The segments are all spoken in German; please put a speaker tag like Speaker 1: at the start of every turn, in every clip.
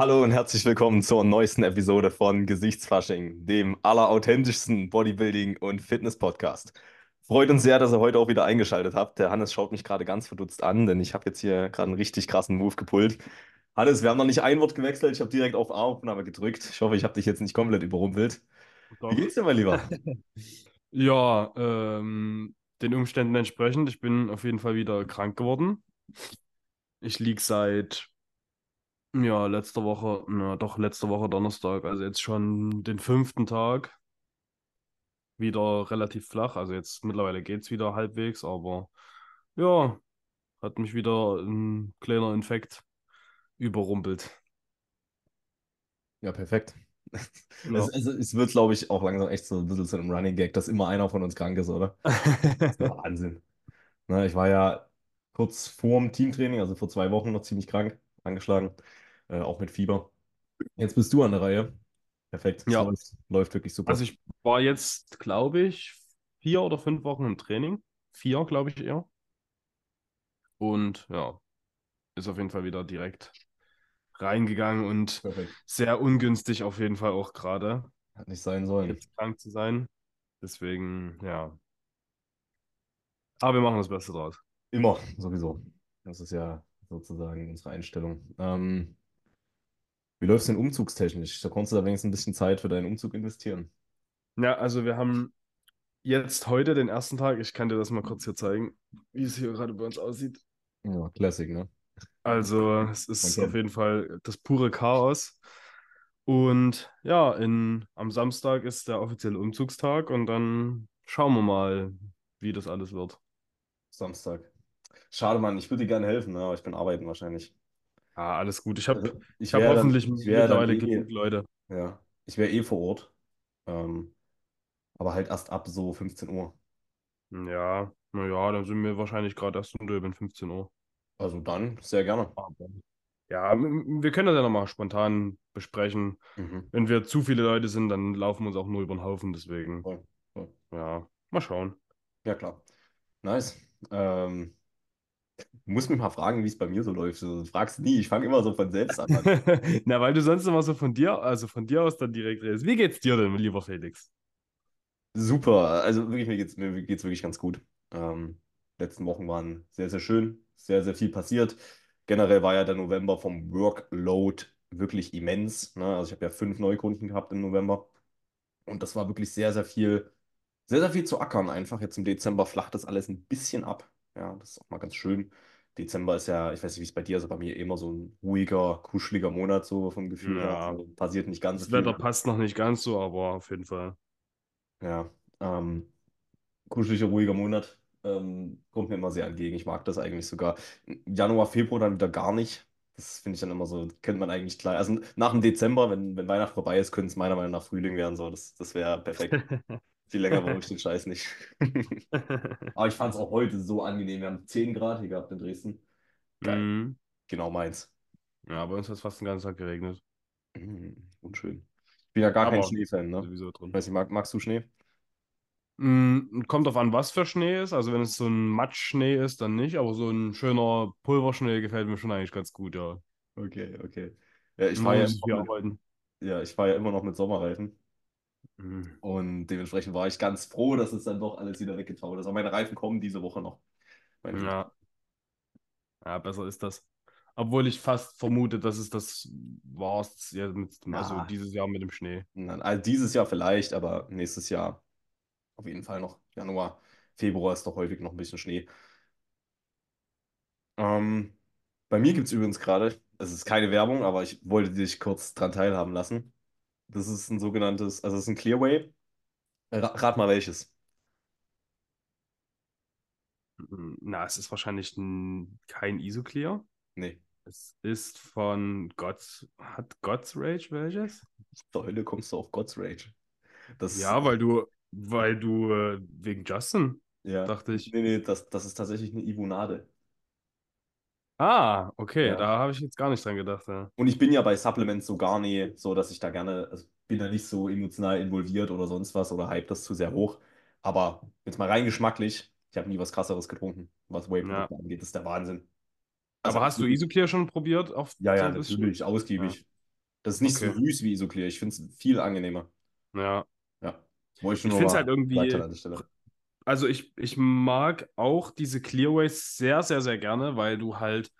Speaker 1: Hallo und herzlich willkommen zur neuesten Episode von Gesichtsfasching, dem allerauthentischsten Bodybuilding- und Fitness-Podcast. Freut uns sehr, dass ihr heute auch wieder eingeschaltet habt. Der Hannes schaut mich gerade ganz verdutzt an, denn ich habe jetzt hier gerade einen richtig krassen Move gepult. Hannes, wir haben noch nicht ein Wort gewechselt, ich habe direkt auf Aufnahme gedrückt. Ich hoffe, ich habe dich jetzt nicht komplett überrumpelt. Wie
Speaker 2: Doch.
Speaker 1: geht's dir, mein Lieber?
Speaker 2: Ja, ähm, den Umständen entsprechend. Ich bin auf jeden Fall wieder krank geworden. Ich lieg seit, ja, letzter Woche, na doch, letzte Woche Donnerstag, also jetzt schon den fünften Tag wieder relativ flach. Also jetzt mittlerweile geht's wieder halbwegs, aber ja, hat mich wieder ein kleiner Infekt überrumpelt.
Speaker 1: Ja, perfekt.
Speaker 2: Ja.
Speaker 1: Es, also, es wird, glaube ich, auch langsam echt so ein bisschen zu einem Running Gag, dass immer einer von uns krank ist, oder? Das ist Wahnsinn. Ne, ich war ja kurz vorm Teamtraining, also vor zwei Wochen, noch ziemlich krank, angeschlagen, äh, auch mit Fieber. Jetzt bist du an der Reihe. Perfekt,
Speaker 2: Ja.
Speaker 1: läuft, läuft wirklich super.
Speaker 2: Also ich war jetzt, glaube ich, vier oder fünf Wochen im Training. Vier, glaube ich eher. Und ja, ist auf jeden Fall wieder direkt reingegangen und
Speaker 1: Perfekt.
Speaker 2: sehr ungünstig auf jeden Fall auch gerade,
Speaker 1: Hat nicht sein sollen.
Speaker 2: jetzt krank zu sein. Deswegen, ja. Aber wir machen das Beste draus.
Speaker 1: Immer, sowieso. Das ist ja sozusagen unsere Einstellung. Ähm, wie läuft es denn umzugstechnisch? Da konntest du da wenigstens ein bisschen Zeit für deinen Umzug investieren.
Speaker 2: Ja, also wir haben jetzt heute den ersten Tag. Ich kann dir das mal kurz hier zeigen, wie es hier gerade bei uns aussieht.
Speaker 1: Ja, Classic, ne?
Speaker 2: Also, es ist
Speaker 1: Man
Speaker 2: auf jeden Fall das pure Chaos. Und ja, in, am Samstag ist der offizielle Umzugstag und dann schauen wir mal, wie das alles wird.
Speaker 1: Samstag. Schade, Mann, ich würde dir gerne helfen, ne? aber ich bin arbeiten wahrscheinlich.
Speaker 2: Ah, alles gut. Ich habe
Speaker 1: Also, ich
Speaker 2: hab hoffentlich
Speaker 1: dann
Speaker 2: mittlerweile
Speaker 1: eh,
Speaker 2: genug Leute.
Speaker 1: ja, ich wäre eh vor Ort. Ähm, aber halt erst ab so 15 Uhr.
Speaker 2: Ja, naja, dann sind wir wahrscheinlich gerade erst um Döbeln, 15 Uhr.
Speaker 1: Also dann, sehr gerne.
Speaker 2: Ja, wir können das ja nochmal spontan besprechen.
Speaker 1: Mhm.
Speaker 2: Wenn wir zu viele Leute sind, dann laufen wir uns auch nur über den Haufen. Deswegen,
Speaker 1: Voll, voll.
Speaker 2: ja, mal schauen.
Speaker 1: Ja, klar. Nice. Ähm, du musst mich mal fragen, wie es bei mir so läuft. Du fragst nie, ich fange immer so von selbst an.
Speaker 2: Na, weil du sonst immer so von dir, also von dir aus dann direkt redest. Wie geht's dir denn, lieber Felix?
Speaker 1: Super, also wirklich, mir geht's, mir geht's wirklich ganz gut. Ähm, letzten Wochen waren sehr, sehr schön, sehr, sehr viel passiert. Generell war ja der November vom Workload wirklich immens. Ne? Also ich habe ja fünf Neukunden gehabt im November und das war wirklich sehr, sehr viel, sehr, sehr viel zu ackern einfach. Jetzt im Dezember flacht das alles ein bisschen ab. Ja, das ist auch mal ganz schön. Dezember ist ja, ich weiß nicht, wie es bei dir ist, aber bei mir immer so ein ruhiger, kuscheliger Monat so vom Gefühl her.
Speaker 2: Ja.
Speaker 1: Also passiert nicht ganz so
Speaker 2: Das
Speaker 1: viel.
Speaker 2: Wetter passt noch nicht ganz so, aber auf jeden Fall.
Speaker 1: Ja, ähm, kuscheliger, ruhiger Monat. Ähm, kommt mir immer sehr entgegen. Ich mag das eigentlich sogar. Januar, Februar dann wieder gar nicht. Das finde ich dann immer so, könnte man eigentlich klar. Also nach dem Dezember, wenn, wenn Weihnachten vorbei ist, könnte es meiner Meinung nach Frühling werden. So. Das, das wäre perfekt. Viel länger brauche ich den Scheiß nicht. Aber ich fand es auch heute so angenehm. Wir haben 10 Grad hier gehabt in Dresden. Geil.
Speaker 2: Mhm.
Speaker 1: Genau meins.
Speaker 2: Ja, bei uns hat es fast den ganzen Tag geregnet.
Speaker 1: Mhm, unschön. Ich bin ja gar kein
Speaker 2: Aber
Speaker 1: Schneefan, ne?
Speaker 2: sowieso drin.
Speaker 1: Weiß nicht, mag, magst du Schnee?
Speaker 2: Mm, Kommt drauf an, was für Schnee ist. Also wenn es so ein Matschschnee ist, dann nicht. Aber so ein schöner Pulverschnee gefällt mir schon eigentlich ganz gut, ja.
Speaker 1: Okay, okay. Ja, ich fahre ja, mit- ja, ich fahr ja immer noch mit Sommerreifen.
Speaker 2: Mhm.
Speaker 1: Und dementsprechend war ich ganz froh, dass es dann doch alles wieder weggetaut ist. Aber meine Reifen kommen diese Woche noch.
Speaker 2: Ja. Ja, besser ist das. Obwohl ich fast vermute, dass es das war, ja, mit, also
Speaker 1: Ja.
Speaker 2: dieses Jahr mit dem Schnee.
Speaker 1: Nein, Also dieses Jahr vielleicht, aber nächstes Jahr auf jeden Fall noch. Januar, Februar ist doch häufig noch ein bisschen Schnee. Ähm, bei mir gibt es übrigens gerade, es ist keine Werbung, aber ich wollte dich kurz dran teilhaben lassen. Das ist ein sogenanntes, also es ist ein Clearway. Ra rat mal welches.
Speaker 2: Mm, Na, es ist wahrscheinlich ein, kein Isoclear.
Speaker 1: Nee,
Speaker 2: Es ist von Gods. Hat Gods Rage welches?
Speaker 1: zur Hölle kommst du auf God's Rage. Das,
Speaker 2: Ja, weil du, weil du äh, wegen Justin,
Speaker 1: ja.
Speaker 2: dachte ich.
Speaker 1: Nee, nee, das, das ist tatsächlich eine Ivonade.
Speaker 2: Ah, okay,
Speaker 1: Ja.
Speaker 2: da habe ich jetzt gar nicht dran gedacht. Ja.
Speaker 1: Und ich bin ja bei Supplements so gar nie so, dass ich da gerne, also bin da nicht so emotional involviert oder sonst was oder hype das zu sehr hoch. Aber jetzt mal rein geschmacklich, ich habe nie was krasseres getrunken, was Whey-Produkte angeht. Das ist der Wahnsinn. Also
Speaker 2: Aber hast du Isoclear schon probiert? Auf
Speaker 1: Ja, ja,
Speaker 2: so
Speaker 1: natürlich, ausgiebig. Das ist nicht so
Speaker 2: Okay.
Speaker 1: süß wie Isoclear. Ich finde es viel angenehmer.
Speaker 2: Ja.
Speaker 1: Ich
Speaker 2: Ich finde es halt irgendwie, also ich, ich mag auch diese Clearways sehr, sehr, sehr gerne, weil du halt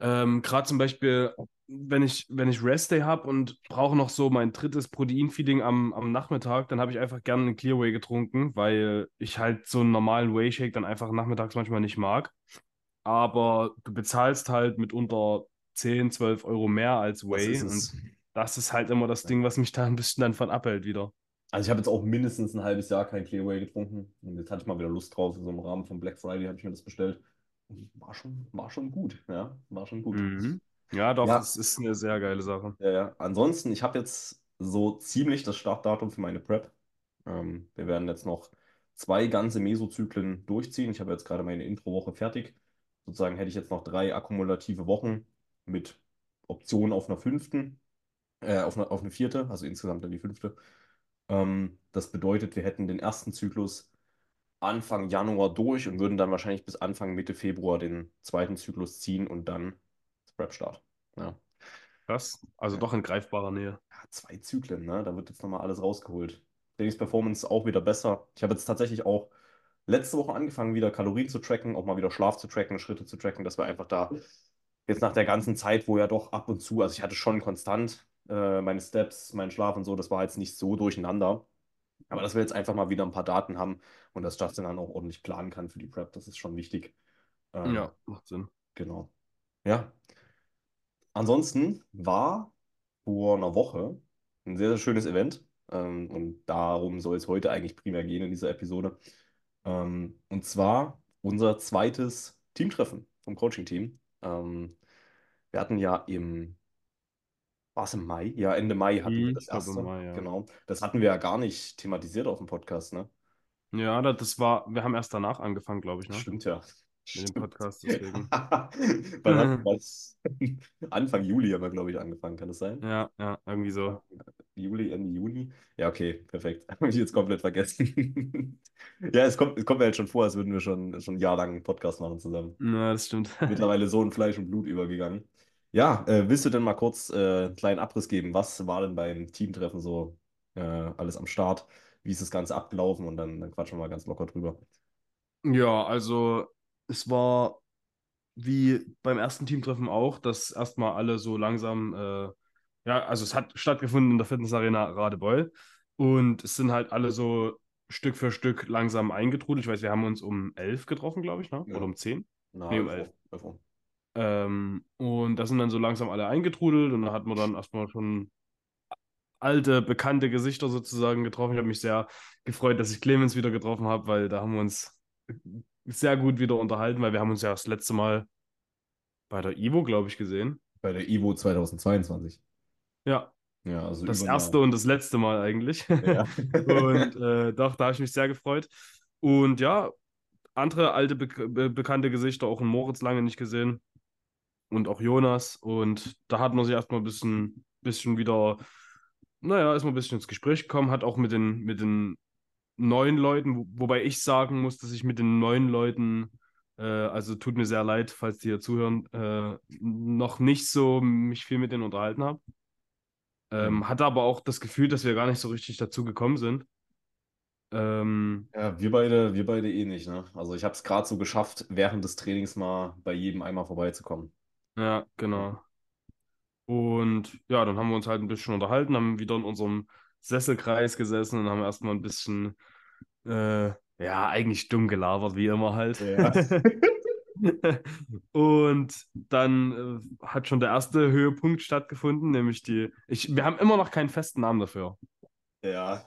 Speaker 2: ähm, gerade zum Beispiel, wenn ich, wenn ich Rest-Day habe und brauche noch so mein drittes Protein-Feeding am, am Nachmittag, dann habe ich einfach gerne einen Clearway getrunken, weil ich halt so einen normalen Whey-Shake dann einfach nachmittags manchmal nicht mag. Aber du bezahlst halt mitunter 10, 12 Euro mehr als
Speaker 1: Das
Speaker 2: Whey und
Speaker 1: es.
Speaker 2: das ist halt immer das Ding, was mich da ein bisschen dann von abhält wieder.
Speaker 1: Also ich habe jetzt auch mindestens ein halbes Jahr kein Clearway getrunken. Und jetzt hatte ich mal wieder Lust drauf. So im Rahmen von Black Friday habe ich mir das bestellt. Und war schon, war schon gut. Ja, war schon gut.
Speaker 2: Mhm. Ja, doch,
Speaker 1: Ja,
Speaker 2: es ist eine sehr geile Sache.
Speaker 1: ja, ja. Ansonsten, ich habe jetzt so ziemlich das Startdatum für meine Prep. Ähm, wir werden jetzt noch zwei ganze Mesozyklen durchziehen. Ich habe jetzt gerade meine Introwoche fertig. Sozusagen hätte ich jetzt noch drei akkumulative Wochen mit Option auf einer fünften, äh, auf eine, auf eine vierte, also insgesamt dann die fünfte. Ähm, das bedeutet, wir hätten den ersten Zyklus Anfang Januar durch und würden dann wahrscheinlich bis Anfang Mitte Februar den zweiten Zyklus ziehen und dann Prep-Start. Ja.
Speaker 2: Das, also
Speaker 1: Ja.
Speaker 2: doch in greifbarer Nähe.
Speaker 1: Ja, zwei Zyklen, ne? Da wird jetzt nochmal alles rausgeholt. Trainingsperformance auch wieder besser. Ich habe jetzt tatsächlich auch letzte Woche angefangen, wieder Kalorien zu tracken, auch mal wieder Schlaf zu tracken, Schritte zu tracken, dass wir einfach da jetzt nach der ganzen Zeit, wo ja doch ab und zu, also ich hatte schon konstant äh, meine Steps, meinen Schlaf und so, das war jetzt nicht so durcheinander. Aber dass wir jetzt einfach mal wieder ein paar Daten haben und dass Justin dann auch ordentlich planen kann für die Prep, das ist schon wichtig. Ähm,
Speaker 2: Ja, macht Sinn.
Speaker 1: Genau. Ja. Ansonsten war vor einer Woche ein sehr, sehr schönes Event. Ähm, und darum soll es heute eigentlich primär gehen in dieser Episode. Ähm, und zwar unser zweites Teamtreffen vom Coaching-Team. Ähm, wir hatten ja im, war es im Mai? Ja, Ende Mai hatten wir
Speaker 2: Mhm,
Speaker 1: das
Speaker 2: ich glaube
Speaker 1: erste.
Speaker 2: Mai, ja.
Speaker 1: Genau. Das hatten wir ja gar nicht thematisiert auf dem Podcast, ne?
Speaker 2: Ja, da- das war, wir haben erst danach angefangen, glaube ich, ne?
Speaker 1: Stimmt ja.
Speaker 2: Mit dem
Speaker 1: Stimmt.
Speaker 2: Podcast, deswegen.
Speaker 1: Wann das? Anfang Juli haben wir, glaube ich, angefangen, kann das sein?
Speaker 2: Ja, ja, irgendwie so.
Speaker 1: Juli, Ende Juni? Ja, okay, perfekt. Habe ich jetzt komplett vergessen. Ja, es kommt, es kommt mir halt schon vor, als würden wir schon, schon ein Jahr lang einen Podcast machen zusammen.
Speaker 2: Ja, das stimmt.
Speaker 1: Mittlerweile so in Fleisch und Blut übergegangen. Ja, äh, willst du denn mal kurz äh, einen kleinen Abriss geben? Was war denn beim Teamtreffen so äh, alles am Start? Wie ist das Ganze abgelaufen? Und dann, dann quatschen wir mal ganz locker drüber.
Speaker 2: Ja, also es war wie beim ersten Teamtreffen auch, dass erstmal alle so langsam, äh, ja, also es hat stattgefunden in der Fitnessarena Radebeul und es sind halt alle so Stück für Stück langsam eingetrudelt. Ich weiß, wir haben uns um elf getroffen, glaube ich, ne?
Speaker 1: Ja.
Speaker 2: Oder um zehn?
Speaker 1: Na,
Speaker 2: Nee, um
Speaker 1: 11
Speaker 2: elf.
Speaker 1: Uhr, 11 Uhr.
Speaker 2: Ähm, und da sind dann so langsam alle eingetrudelt und da hat man dann erstmal schon alte, bekannte Gesichter sozusagen getroffen. Ich habe mich sehr gefreut, dass ich Clemens wieder getroffen habe, weil da haben wir uns sehr gut wieder unterhalten, weil wir haben uns ja das letzte Mal bei der Ivo, glaube ich, gesehen.
Speaker 1: Bei der Ivo 2022.
Speaker 2: Ja,
Speaker 1: Ja, also
Speaker 2: das erste und das letzte Mal eigentlich.
Speaker 1: Ja.
Speaker 2: Und äh, doch, da habe ich mich sehr gefreut. Und ja, andere alte, be be bekannte Gesichter, auch einen Moritz lange nicht gesehen. Und auch Jonas. Und da hat man sich erstmal ein bisschen, bisschen wieder, naja, ist man ein bisschen ins Gespräch gekommen, hat auch mit den, mit den neuen Leuten, wo, wobei ich sagen muss, dass ich mit den neuen Leuten, äh, also tut mir sehr leid, falls die hier zuhören, äh, noch nicht so mich viel mit denen unterhalten habe. Ähm,
Speaker 1: Mhm.
Speaker 2: hatte aber auch das Gefühl, dass wir gar nicht so richtig dazu gekommen sind. Ähm,
Speaker 1: Ja, wir beide, wir beide eh nicht, ne? Also ich habe es gerade so geschafft, während des Trainings mal bei jedem einmal vorbeizukommen.
Speaker 2: Ja, genau. Und ja, dann haben wir uns halt ein bisschen unterhalten, haben wieder in unserem Sesselkreis gesessen und haben erstmal ein bisschen, äh, ja, eigentlich dumm gelabert, wie immer halt.
Speaker 1: Ja.
Speaker 2: Und dann äh, hat schon der erste Höhepunkt stattgefunden, nämlich die. Ich, wir haben immer noch keinen festen Namen dafür.
Speaker 1: Ja.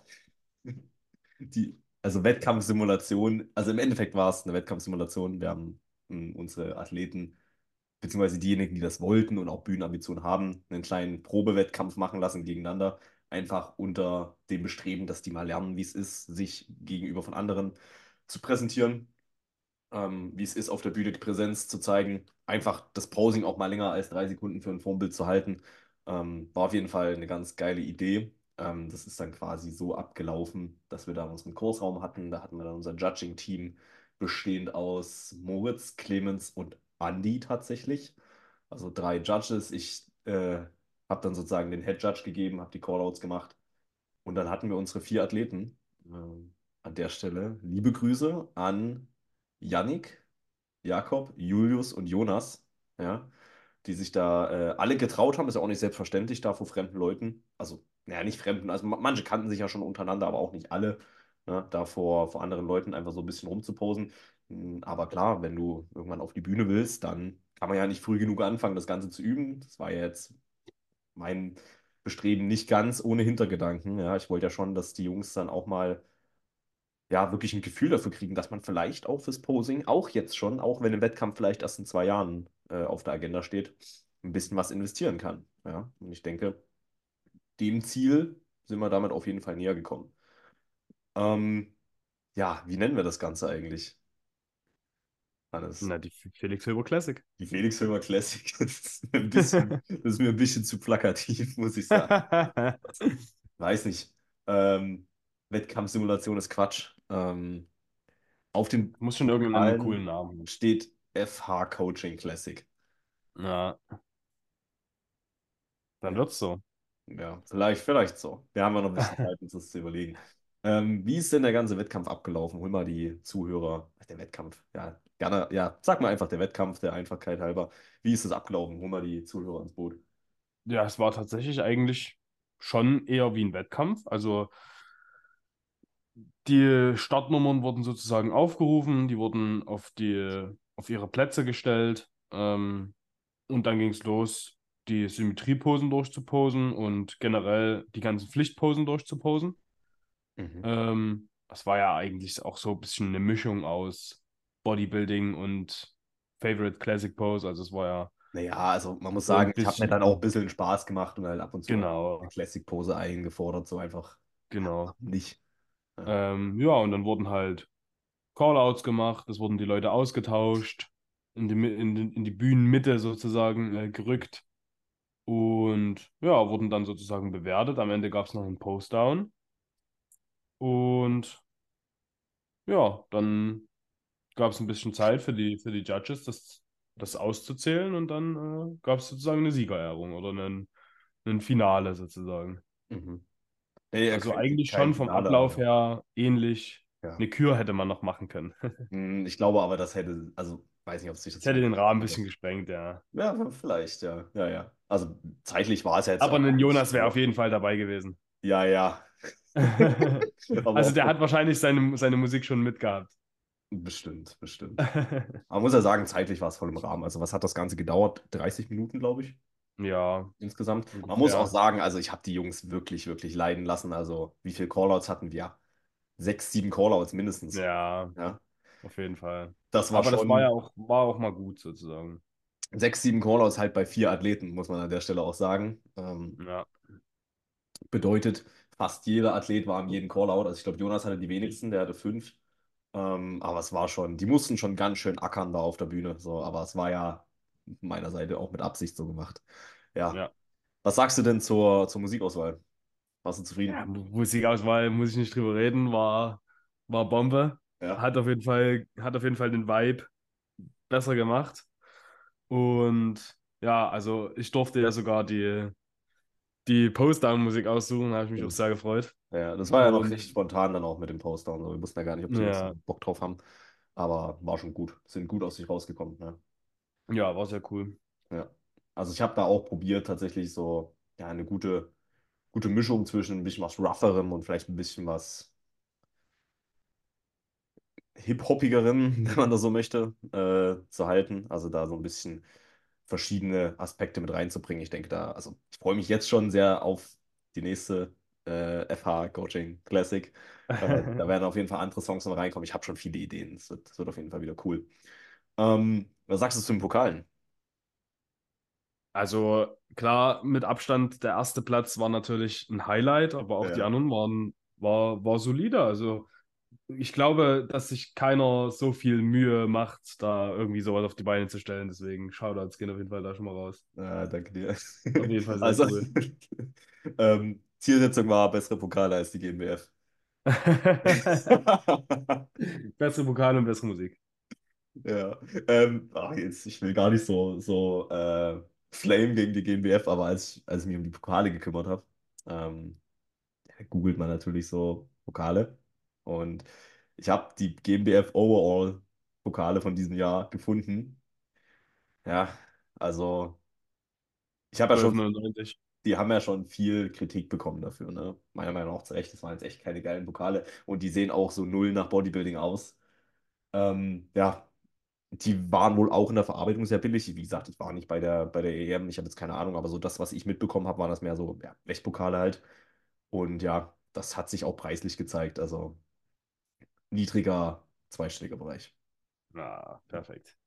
Speaker 1: Die, also Wettkampfsimulation, also im Endeffekt war es eine Wettkampfsimulation. Wir haben mh, unsere Athleten, beziehungsweise diejenigen, die das wollten und auch Bühnenambitionen haben, einen kleinen Probewettkampf machen lassen gegeneinander. Einfach unter dem Bestreben, dass die mal lernen, wie es ist, sich gegenüber von anderen zu präsentieren. ähm, wie es ist, auf der Bühne die Präsenz zu zeigen. Einfach das Posing auch mal länger als drei Sekunden für ein Formbild zu halten. Ähm, war auf jeden Fall eine ganz geile Idee. Ähm, das ist dann quasi so abgelaufen, dass wir da unseren Kursraum hatten. Da hatten wir dann unser Judging-Team bestehend aus Moritz, Clemens und Andy tatsächlich. Also drei Judges. Ich äh, habe dann sozusagen den Head Judge gegeben, habe die Callouts gemacht und dann hatten wir unsere vier Athleten. Ähm, an der Stelle liebe Grüße an Yannick, Jakob, Julius und Jonas, ja, die sich da äh, alle getraut haben. Ist ja auch nicht selbstverständlich da vor fremden Leuten. Also, naja, nicht fremden, also ma- manche kannten sich ja schon untereinander, aber auch nicht alle, ne, da vor, vor anderen Leuten einfach so ein bisschen rumzuposen. Mm, Aber klar, wenn du irgendwann auf die Bühne willst, dann kann man ja nicht früh genug anfangen, das Ganze zu üben. Das war jetzt mein Bestreben nicht ganz ohne Hintergedanken. Ja, ich wollte ja schon, dass die Jungs dann auch mal ja wirklich ein Gefühl dafür kriegen, dass man vielleicht auch fürs Posing, auch jetzt schon, auch wenn im Wettkampf vielleicht erst in zwei Jahren äh, auf der Agenda steht, ein bisschen was investieren kann. Ja, und ich denke, dem Ziel sind wir damit auf jeden Fall näher gekommen. Ähm, ja, wie nennen wir das Ganze eigentlich, Hannes?
Speaker 2: Na, die Felix Hilber Classic.
Speaker 1: Die Felix Filmer Classic das ist ein bisschen, das ist mir ein bisschen zu plakativ, muss ich sagen. Weiß nicht. Ähm, Wettkampfsimulation ist Quatsch. Ähm, auf dem
Speaker 2: Muss schon irgendeinen coolen Namen haben.
Speaker 1: steht FH Coaching Classic.
Speaker 2: Ja, dann wird's so.
Speaker 1: Ja, vielleicht, vielleicht so. Wir haben ja noch ein bisschen Zeit, uns das zu überlegen. Ähm, wie ist denn der ganze Wettkampf abgelaufen? Hol mal die Zuhörer. Der Wettkampf, ja, gerne, ja, sag mal einfach der Wettkampf, der Einfachkeit halber. Wie ist es abgelaufen? Hol mal die Zuhörer ins Boot.
Speaker 2: Ja, es war tatsächlich eigentlich schon eher wie ein Wettkampf. Also die Startnummern wurden sozusagen aufgerufen, die wurden auf die, auf ihre Plätze gestellt. Ähm, und dann ging es los, die Symmetrieposen durchzuposen und generell die ganzen Pflichtposen durchzuposen.
Speaker 1: Mhm.
Speaker 2: Ähm, das war ja eigentlich auch so ein bisschen eine Mischung aus Bodybuilding und Favorite Classic Pose. Also es war ja
Speaker 1: Naja, also man muss sagen, ich habe mir dann auch ein bisschen Spaß gemacht und halt ab und zu eine
Speaker 2: genau,
Speaker 1: Classic-Pose eingefordert, so einfach
Speaker 2: genau.
Speaker 1: nicht. Ja.
Speaker 2: Ähm, ja, und dann wurden halt Callouts gemacht, es wurden die Leute ausgetauscht, in die, in, in die Bühnenmitte sozusagen äh, gerückt und ja, wurden dann sozusagen bewertet. Am Ende gab es noch einen Postdown und ja, dann gab es ein bisschen Zeit für die, für die Judges, das, das auszuzählen und dann äh, gab es sozusagen eine Siegerehrung oder einen, ein Finale sozusagen.
Speaker 1: Mhm. Nee,
Speaker 2: Also eigentlich schon vom
Speaker 1: Finale,
Speaker 2: Ablauf her ähnlich.
Speaker 1: ja.
Speaker 2: Eine Kür hätte man noch machen können.
Speaker 1: Hm, Ich glaube aber, das hätte, also weiß nicht, ob sich das
Speaker 2: hätte den Rahmen ein bisschen gesprengt, ja.
Speaker 1: Ja, vielleicht, ja. Ja, ja. Also zeitlich war es ja jetzt
Speaker 2: Aber ein Jonas wäre auf jeden Fall dabei gewesen.
Speaker 1: Ja, ja.
Speaker 2: Also der hat wahrscheinlich seine, seine Musik schon mitgehabt.
Speaker 1: Bestimmt, bestimmt. Aber man muss ja sagen, zeitlich war es voll im Rahmen. Also was hat das Ganze gedauert? 30 Minuten, glaube ich,
Speaker 2: Ja,
Speaker 1: insgesamt. Man muss auch
Speaker 2: ungefähr.
Speaker 1: sagen, also ich habe die Jungs wirklich, wirklich leiden lassen. Also wie viele Callouts hatten wir? Sechs, sieben Callouts mindestens.
Speaker 2: Ja,
Speaker 1: Ja,
Speaker 2: auf jeden Fall.
Speaker 1: das war
Speaker 2: Aber das war ja
Speaker 1: schon
Speaker 2: auch, war auch mal gut sozusagen.
Speaker 1: sechs, sieben Callouts halt bei vier Athleten, muss man an der Stelle auch sagen. Ähm,
Speaker 2: Ja,
Speaker 1: bedeutet, fast jeder Athlet war am jeden Callout. Also ich glaube, Jonas hatte die wenigsten, der hatte fünf. Ähm, aber es war schon, die mussten schon ganz schön ackern da auf der Bühne. So, aber es war ja meiner Seite auch mit Absicht so gemacht. Ja.
Speaker 2: ja.
Speaker 1: Was sagst du denn zur, zur Musikauswahl? Warst du
Speaker 2: Ja,
Speaker 1: zufrieden?
Speaker 2: Mu- Musikauswahl muss ich nicht drüber reden, war, war Bombe.
Speaker 1: Ja.
Speaker 2: Hat auf jeden Fall, hat auf jeden Fall den Vibe besser gemacht. Und ja, also ich durfte ja sogar die, die Post-Down-Musik aussuchen, habe ich mich auch
Speaker 1: Stimmt.
Speaker 2: sehr gefreut.
Speaker 1: Ja, das war ja noch recht spontan dann auch mit dem so. Wir wussten ja gar nicht, ob Jungs
Speaker 2: ja,
Speaker 1: Bock drauf haben. Aber war schon gut. Sind gut aus sich rausgekommen. Ne?
Speaker 2: ja, war sehr cool.
Speaker 1: Ja. Also ich habe da auch probiert, tatsächlich so ja, eine gute, gute Mischung zwischen ein bisschen was Rougherem und vielleicht ein bisschen was Hip-Hoppigerem, wenn man das so möchte, äh, zu halten. Also da so ein bisschen verschiedene Aspekte mit reinzubringen. Ich denke da, also ich freue mich jetzt schon sehr auf die nächste äh, FH Coaching Classic. Äh, da werden auf jeden Fall andere Songs noch reinkommen. Ich habe schon viele Ideen. Es wird, wird auf jeden Fall wieder cool. Ähm, was sagst du zu den Pokalen?
Speaker 2: Also klar, mit Abstand der erste Platz war natürlich ein Highlight, aber auch die
Speaker 1: Ja.
Speaker 2: anderen waren war, war solide. Also ich glaube, dass sich keiner so viel Mühe macht, da irgendwie sowas auf die Beine zu stellen. Deswegen Shoutouts gehen auf jeden Fall da schon mal raus.
Speaker 1: Ja, danke dir.
Speaker 2: Auf jeden Fall sehr
Speaker 1: Also,
Speaker 2: cool.
Speaker 1: ähm, Zielsetzung war bessere Pokale als die GmbF.
Speaker 2: Bessere Pokale und bessere Musik.
Speaker 1: Ja, ähm, ach, jetzt, ich will gar nicht so, so, äh, Flame gegen die GmbF, aber als ich, als ich mich um die Pokale gekümmert habe, ähm, googelt man natürlich so Pokale. Und ich habe die GmbF Overall Pokale von diesem Jahr gefunden. Ja, also ich habe ja schon,
Speaker 2: 12,99.
Speaker 1: die haben ja schon viel Kritik bekommen dafür, ne? Meiner Meinung nach zu Recht, das waren jetzt echt keine geilen Pokale. Und die sehen auch so null nach Bodybuilding aus. Ähm, ja, die waren wohl auch in der Verarbeitung sehr billig. Wie gesagt, ich war nicht bei der, bei der EM, ich habe jetzt keine Ahnung, aber so das, was ich mitbekommen habe, waren das mehr so ja, Blechpokale halt. Und ja, das hat sich auch preislich gezeigt. Also niedriger zweistelliger Bereich.
Speaker 2: Ah, perfekt.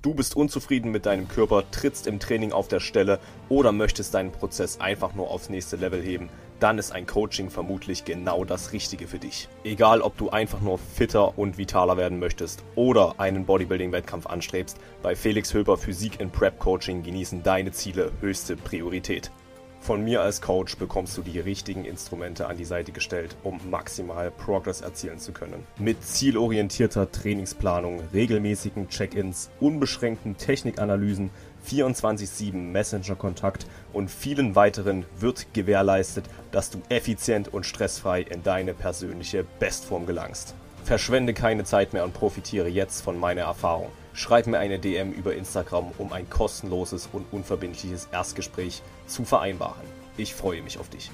Speaker 3: Du bist unzufrieden mit deinem Körper, trittst im Training auf der Stelle oder möchtest deinen Prozess einfach nur aufs nächste Level heben, dann ist ein Coaching vermutlich genau das Richtige für dich. Egal, ob du einfach nur fitter und vitaler werden möchtest oder einen Bodybuilding-Wettkampf anstrebst, bei Felix Höber Physik in Prep Coaching genießen deine Ziele höchste Priorität. Von mir als Coach bekommst du die richtigen Instrumente an die Seite gestellt, um maximal Progress erzielen zu können. Mit zielorientierter Trainingsplanung, regelmäßigen Check-ins, unbeschränkten Technikanalysen, 24-7 Messenger-Kontakt und vielen weiteren wird gewährleistet, dass du effizient und stressfrei in deine persönliche Bestform gelangst. Verschwende keine Zeit mehr und profitiere jetzt von meiner Erfahrung. Schreib mir eine DM über Instagram, um ein kostenloses und unverbindliches Erstgespräch zu vereinbaren. Ich freue mich auf dich.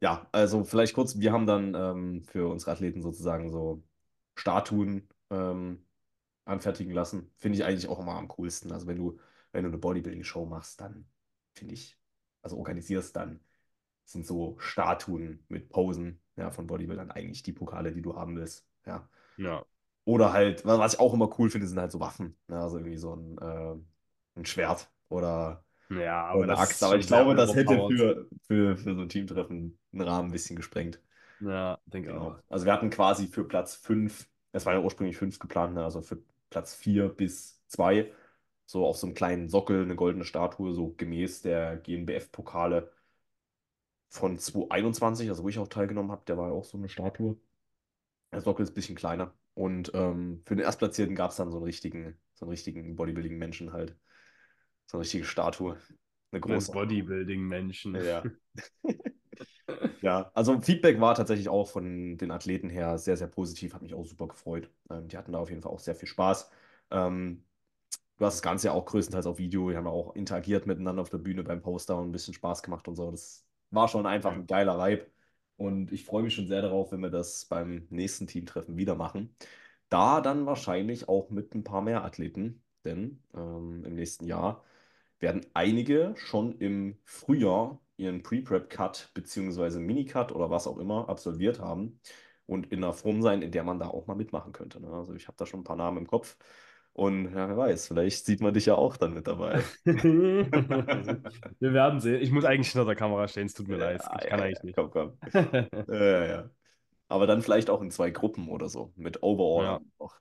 Speaker 1: Ja, also vielleicht kurz, wir haben dann ähm, für unsere Athleten sozusagen so Statuen ähm, anfertigen lassen. Finde ich eigentlich auch immer am coolsten. Also wenn du, wenn du eine Bodybuilding-Show machst, dann finde ich, also organisierst, dann sind so Statuen mit Posen ja, von Bodybuildern eigentlich die Pokale, die du haben willst. Ja.
Speaker 2: Ja.
Speaker 1: Oder halt, wa- was ich auch immer cool finde, sind halt so Waffen. Ja, also irgendwie so ein, äh, ein Schwert oder
Speaker 2: Ja, aber
Speaker 1: eine Axt. Aber ich glaube, das hätte für, für, für so ein Teamtreffen einen Rahmen ein bisschen gesprengt.
Speaker 2: Ja, denke
Speaker 1: Genau.
Speaker 2: auch.
Speaker 1: Also wir hatten quasi für Platz 5, es waren ja ursprünglich 5 geplant, ne? also für Platz 4 bis 2, so auf so einem kleinen Sockel eine goldene Statue, so gemäß der GNBF-Pokale von 2021, also wo ich auch teilgenommen habe, der war ja auch so eine Statue. Der Sockel ist ein bisschen kleiner. Und ähm, für den Erstplatzierten gab es dann so einen richtigen, so einen richtigen Bodybuilding-Menschen halt. So eine richtige Statue. Eine
Speaker 2: Ein
Speaker 1: große.
Speaker 2: Bodybuilding-Menschen.
Speaker 1: Ja. Ja, also Feedback war tatsächlich auch von den Athleten her sehr, sehr positiv, hat mich auch super gefreut. Ähm, die hatten da auf jeden Fall auch sehr viel Spaß. Ähm, du hast das Ganze ja auch größtenteils auf Video, die haben ja auch interagiert miteinander auf der Bühne beim Poster und ein bisschen Spaß gemacht und so. Das war schon einfach ein geiler Vibe. Und ich freue mich schon sehr darauf, wenn wir das beim nächsten Teamtreffen wieder machen. Da dann wahrscheinlich auch mit ein paar mehr Athleten, denn ähm, im nächsten Jahr werden einige schon im Frühjahr ihren Pre-Prep-Cut beziehungsweise Mini-Cut oder was auch immer absolviert haben und in einer Form sein, in der man da auch mal mitmachen könnte. Ne? Also ich habe da schon ein paar Namen im Kopf und ja, wer weiß, vielleicht sieht man dich ja auch dann mit dabei.
Speaker 2: Wir werden sehen. Ich muss eigentlich hinter der Kamera stehen, es tut mir leid.
Speaker 1: Ja,
Speaker 2: Ich kann
Speaker 1: ja,
Speaker 2: eigentlich
Speaker 1: ja,
Speaker 2: nicht.
Speaker 1: komm, komm. Ja. Aber dann vielleicht auch in zwei Gruppen oder so, mit Overall
Speaker 2: Ja.
Speaker 1: auch.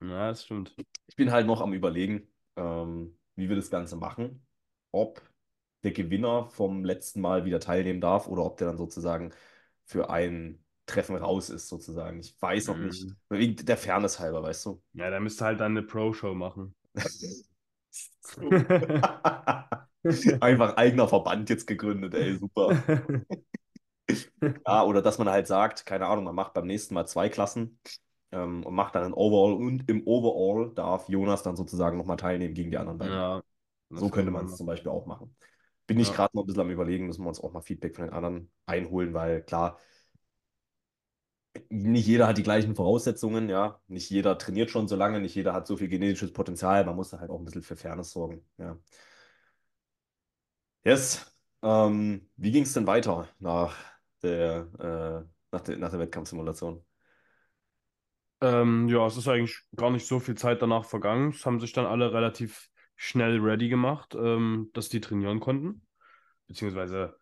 Speaker 2: Ja, das stimmt.
Speaker 1: Ich bin halt noch am Überlegen, ähm, wie wir das Ganze machen. Ob der Gewinner vom letzten Mal wieder teilnehmen darf oder ob der dann sozusagen für ein Treffen raus ist, sozusagen. Ich weiß noch nicht.
Speaker 2: Mhm.
Speaker 1: Wegen der Fairness halber, weißt du?
Speaker 2: Ja, der müsste halt dann eine Pro-Show machen.
Speaker 1: Einfach eigener Verband jetzt gegründet, ey, super. Ja, oder dass man halt sagt, keine Ahnung, man macht beim nächsten Mal zwei Klassen ähm, und macht dann ein Overall und im Overall darf Jonas dann sozusagen nochmal teilnehmen gegen die anderen beiden.
Speaker 2: Ja,
Speaker 1: So
Speaker 2: könnte
Speaker 1: man
Speaker 2: man
Speaker 1: es zum Beispiel auch machen. Bin ich
Speaker 2: Ja.
Speaker 1: gerade noch ein bisschen am Überlegen, müssen wir uns auch mal Feedback von den anderen einholen, weil klar, nicht jeder hat die gleichen Voraussetzungen, ja. Nicht jeder trainiert schon so lange, nicht jeder hat so viel genetisches Potenzial. Man muss da halt auch ein bisschen für Fairness sorgen, ja. Yes. Ähm, wie ging es denn weiter nach der, äh, nach der, nach der Wettkampfsimulation?
Speaker 2: Ähm, ja, es ist eigentlich gar nicht so viel Zeit danach vergangen. Es haben sich dann alle relativ schnell ready gemacht, ähm, dass die trainieren konnten. Beziehungsweise,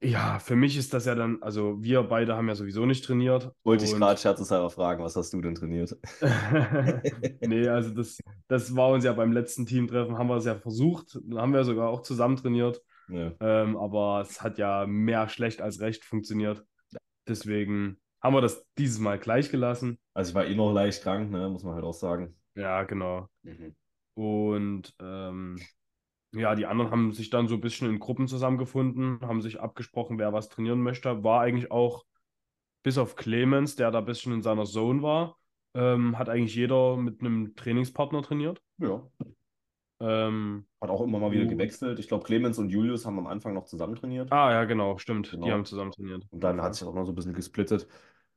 Speaker 2: ja, für mich ist das ja dann, also wir beide haben ja sowieso nicht trainiert.
Speaker 1: Wollte ich gerade scherzeshalber fragen, was hast du denn trainiert?
Speaker 2: Nee, also das, das war uns ja beim letzten Teamtreffen, haben wir es ja versucht. Dann haben wir sogar auch zusammen trainiert.
Speaker 1: Ja.
Speaker 2: Ähm, aber es hat ja mehr schlecht als recht funktioniert. Deswegen haben wir das dieses Mal gleich gelassen.
Speaker 1: Also ich war eh noch leicht krank, ne, muss man halt auch sagen.
Speaker 2: Ja, genau.
Speaker 1: Mhm.
Speaker 2: Und ähm, ja, die anderen haben sich dann so ein bisschen in Gruppen zusammengefunden, haben sich abgesprochen, wer was trainieren möchte. War eigentlich auch, bis auf Clemens, der da ein bisschen in seiner Zone war, ähm, hat eigentlich jeder mit einem Trainingspartner trainiert.
Speaker 1: Ja.
Speaker 2: Ähm,
Speaker 1: Hat auch immer mal wieder gewechselt. Ich glaube, Clemens und Julius haben am Anfang noch zusammen trainiert.
Speaker 2: ah, ja, genau, stimmt.
Speaker 1: Genau.
Speaker 2: Die haben zusammen trainiert.
Speaker 1: Und dann hat sich auch noch so ein bisschen gesplittet.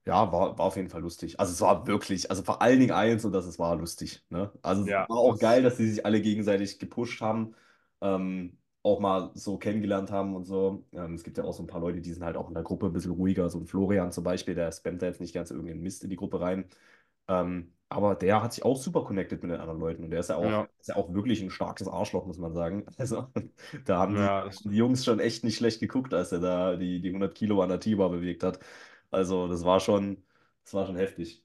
Speaker 1: Ja, war, war auf jeden Fall lustig. Also es war wirklich, also vor allen Dingen eins und das, es war lustig. Ne? Also es
Speaker 2: Ja,
Speaker 1: war auch geil, dass die sich alle gegenseitig gepusht haben, ähm, auch mal so kennengelernt haben und so. Ähm, es gibt ja auch so ein paar Leute, die sind halt auch in der Gruppe ein bisschen ruhiger. So ein Florian zum Beispiel, der spammt da jetzt nicht ganz irgendeinen Mist in die Gruppe rein. Ähm, aber der hat sich auch super connected mit den anderen Leuten und der ist ja auch,
Speaker 2: Ja.
Speaker 1: ist ja auch wirklich ein starkes Arschloch, muss man sagen. Also da haben die,
Speaker 2: Ja, das
Speaker 1: die Jungs schon echt nicht schlecht geguckt, als er da die, die 100 Kilo an der T-Bar bewegt hat. Also das war schon, das war schon heftig.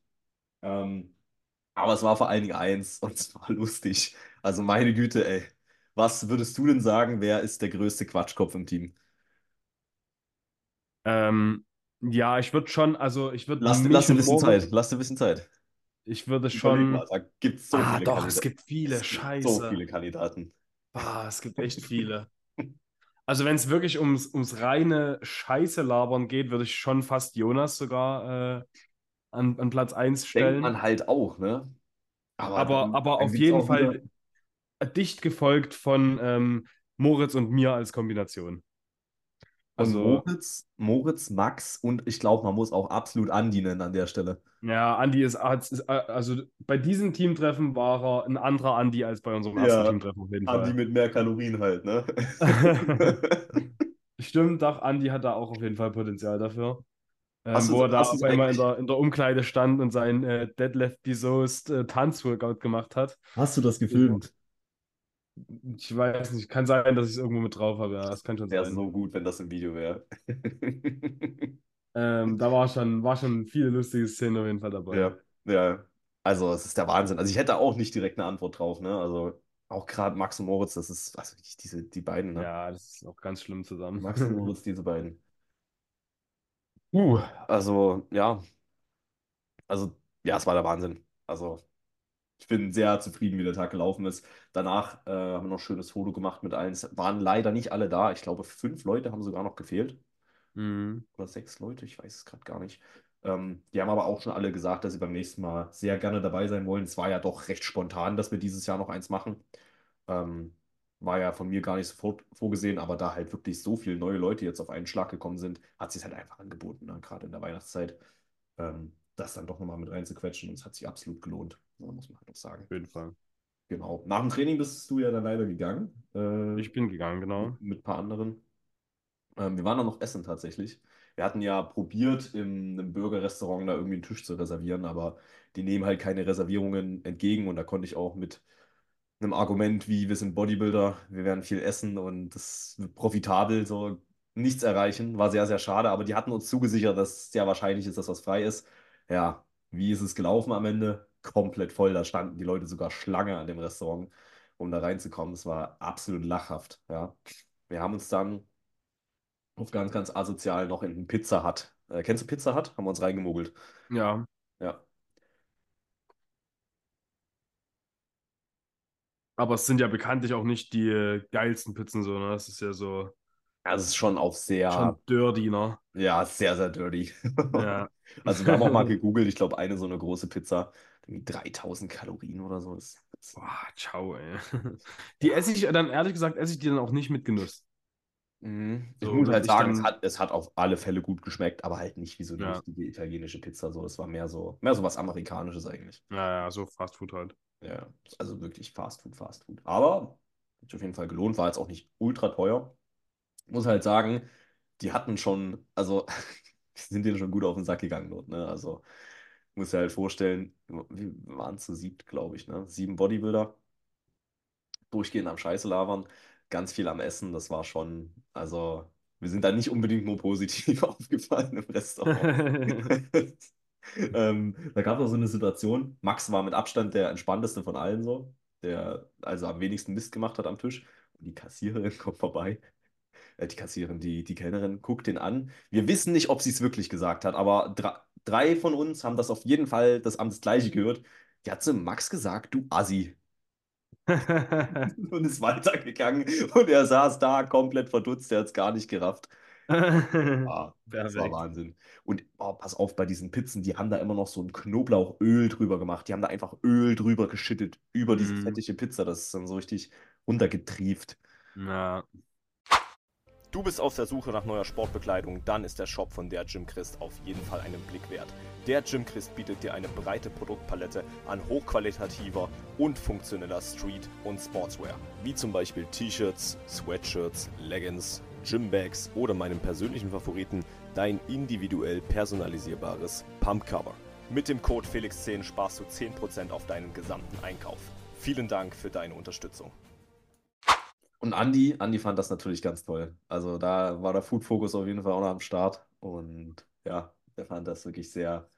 Speaker 1: Ähm, aber es war vor allen Dingen eins und es war lustig. Also meine Güte, ey. Was würdest du denn sagen, wer ist der größte Quatschkopf im Team?
Speaker 2: Ähm, ja, ich würde schon, also ich würde
Speaker 1: Lass, lass dir ein bisschen Zeit. Lass dir ein bisschen Zeit.
Speaker 2: Ich würde schon.
Speaker 1: mal, da gibt es so
Speaker 2: ah,
Speaker 1: viele
Speaker 2: doch, es
Speaker 1: Kandidaten.
Speaker 2: gibt viele.
Speaker 1: Es gibt
Speaker 2: Scheiße.
Speaker 1: So viele Kandidaten.
Speaker 2: Ah, es gibt echt viele. Also, wenn es wirklich ums, ums reine Scheiße labern geht, würde ich schon fast Jonas sogar äh, an, an Platz 1
Speaker 1: Denkt
Speaker 2: stellen.
Speaker 1: man halt auch, ne?
Speaker 2: aber aber
Speaker 1: dann
Speaker 2: auf
Speaker 1: gibt's
Speaker 2: jeden Fall
Speaker 1: wieder-
Speaker 2: dicht gefolgt von ähm, Moritz und mir als Kombination.
Speaker 1: von
Speaker 2: Also,
Speaker 1: Moritz, Moritz, Max und ich glaube, man muss auch absolut Andi nennen an der Stelle.
Speaker 2: ja, Andi ist, ist, äh, also bei diesem Teamtreffen war er ein anderer Andi als bei unserem ersten
Speaker 1: Ja,
Speaker 2: Teamtreffen auf jeden
Speaker 1: Andi
Speaker 2: Fall.
Speaker 1: mit mehr Kalorien halt, ne?
Speaker 2: Stimmt, doch, Andi hat da auch auf jeden Fall Potenzial dafür. Ähm,
Speaker 1: Hast du-
Speaker 2: wo er da auf einmal in der, in der Umkleide stand und sein äh, Deadlift Besoast äh, Tanzworkout gemacht hat.
Speaker 1: Hast du das
Speaker 2: gefilmt? Ich weiß nicht, kann sein, dass ich es irgendwo mit drauf habe, ja, das kann schon
Speaker 1: Wäre
Speaker 2: sein.
Speaker 1: so gut, wenn das im Video wäre.
Speaker 2: Ähm, da war schon, war schon viele lustige Szenen auf jeden Fall dabei.
Speaker 1: Ja, ja. Also, es ist der Wahnsinn. Also, ich hätte auch nicht direkt eine Antwort drauf, ne? Also, auch gerade Max und Moritz, das ist, also diese, die beiden, ne?
Speaker 2: Ja, das ist auch ganz schlimm zusammen.
Speaker 1: Max und Moritz, diese beiden. Uh, also, ja. Also, ja, es war der Wahnsinn. Also, ich bin sehr zufrieden, wie der Tag gelaufen ist. Danach äh, haben wir noch ein schönes Foto gemacht mit allen. Es waren leider nicht alle da. Ich glaube, fünf Leute haben sogar noch gefehlt.
Speaker 2: Mhm.
Speaker 1: oder sechs Leute, ich weiß es gerade gar nicht. Ähm, die haben aber auch schon alle gesagt, dass sie beim nächsten Mal sehr gerne dabei sein wollen. Es war ja doch recht spontan, dass wir dieses Jahr noch eins machen. Ähm, war ja von mir gar nicht sofort vorgesehen, aber da halt wirklich so viele neue Leute jetzt auf einen Schlag gekommen sind, hat sich halt einfach angeboten, ne? Gerade in der Weihnachtszeit, ähm, das dann doch nochmal mit reinzuquetschen und es hat sich absolut gelohnt? Muss man halt auch sagen.
Speaker 2: Auf jeden Fall.
Speaker 1: Genau. Nach dem Training bist du ja dann leider gegangen. Äh,
Speaker 2: Ich bin gegangen, genau.
Speaker 1: mit, ein paar anderen. Ähm, wir waren dann noch essen tatsächlich. Wir hatten ja probiert, im, einem Burgerrestaurant da irgendwie einen Tisch zu reservieren, aber die nehmen halt keine Reservierungen entgegen und da konnte ich auch mit einem Argument wie, wir sind Bodybuilder, wir werden viel essen und das wird profitabel, so nichts erreichen. War sehr, sehr schade, aber die hatten uns zugesichert, dass es sehr wahrscheinlich ist, dass was frei ist. Ja, wie ist es gelaufen am Ende? Komplett voll. Da standen die Leute sogar Schlange an dem Restaurant, um da reinzukommen. Es war absolut lachhaft, ja. Wir haben uns dann auf ganz, ganz asozial noch in einen Pizza Hut. Äh, kennst du Pizza Hut? Haben wir uns reingemogelt.
Speaker 2: Ja.
Speaker 1: Ja.
Speaker 2: Aber es sind ja bekanntlich auch nicht die äh, geilsten Pizzen so, ne? Das ist ja so
Speaker 1: Also es ist schon auf sehr,
Speaker 2: schon dirty, ne?
Speaker 1: ja, sehr, sehr dirty.
Speaker 2: Ja.
Speaker 1: Also wir haben auch mal gegoogelt, ich glaube, eine so eine große Pizza, 3000 Kalorien oder so. Das, das,
Speaker 2: Boah, ciao, ey. Die esse ich dann, ehrlich gesagt, esse ich die dann auch nicht mit Genuss.
Speaker 1: Mhm. Ich
Speaker 2: So,
Speaker 1: muss halt
Speaker 2: ich
Speaker 1: sagen, es hat, es hat auf alle Fälle gut geschmeckt, aber halt nicht wie so eine
Speaker 2: Ja.
Speaker 1: richtige italienische Pizza. So. Es war mehr so, mehr so was Amerikanisches eigentlich.
Speaker 2: Ja, ja, so Fast Food halt.
Speaker 1: Ja, also wirklich Fast Food, Fast Food. Aber hat sich auf jeden Fall gelohnt, war jetzt auch nicht ultra teuer. Muss halt sagen, die hatten schon, also sind denen schon gut auf den Sack gegangen dort, ne? Also muss dir halt vorstellen, wir waren zu siebt, glaube ich, ne? Sieben Bodybuilder, durchgehend am Scheiße labern, ganz viel am Essen, das war schon, also wir sind da nicht unbedingt nur positiv aufgefallen im Restaurant. ähm, da gab es auch so eine Situation. Max war mit Abstand der entspannteste von allen so, der also am wenigsten Mist gemacht hat am Tisch. Und die Kassiererin kommt vorbei. Äh, die Kassiererin, die, die Kellnerin guckt den an. Wir wissen nicht, ob sie es wirklich gesagt hat, aber drei von uns haben das auf jeden Fall das, das Gleiche gehört. Die hat zu Max gesagt, du Assi. und ist weitergegangen. Und er saß da komplett verdutzt, er hat es gar nicht gerafft. Ah, das war. Wahnsinn. Und oh, pass auf, bei diesen Pizzen, die haben da immer noch so ein Knoblauchöl drüber gemacht. Die haben da einfach Öl drüber geschüttet, über diese
Speaker 2: Mm.
Speaker 1: fettige Pizza. Das ist dann so richtig runtergetrieft.
Speaker 2: Ja.
Speaker 3: Du bist auf der Suche nach neuer Sportbekleidung, dann ist der Shop von der Jim Christ auf jeden Fall einen Blick wert. Der Jim Christ bietet dir eine breite Produktpalette an hochqualitativer und funktioneller Street- und Sportswear, wie zum Beispiel T-Shirts, Sweatshirts, Leggings, Gymbags oder meinem persönlichen Favoriten, dein individuell personalisierbares Pumpcover. Mit dem Code Felix10 sparst du 10% auf deinen gesamten Einkauf. Vielen Dank für deine Unterstützung.
Speaker 1: Und Andi, Andi fand das natürlich ganz toll. Also da war der Food Focus auf jeden Fall auch noch am Start. Und ja, der fand das wirklich sehr,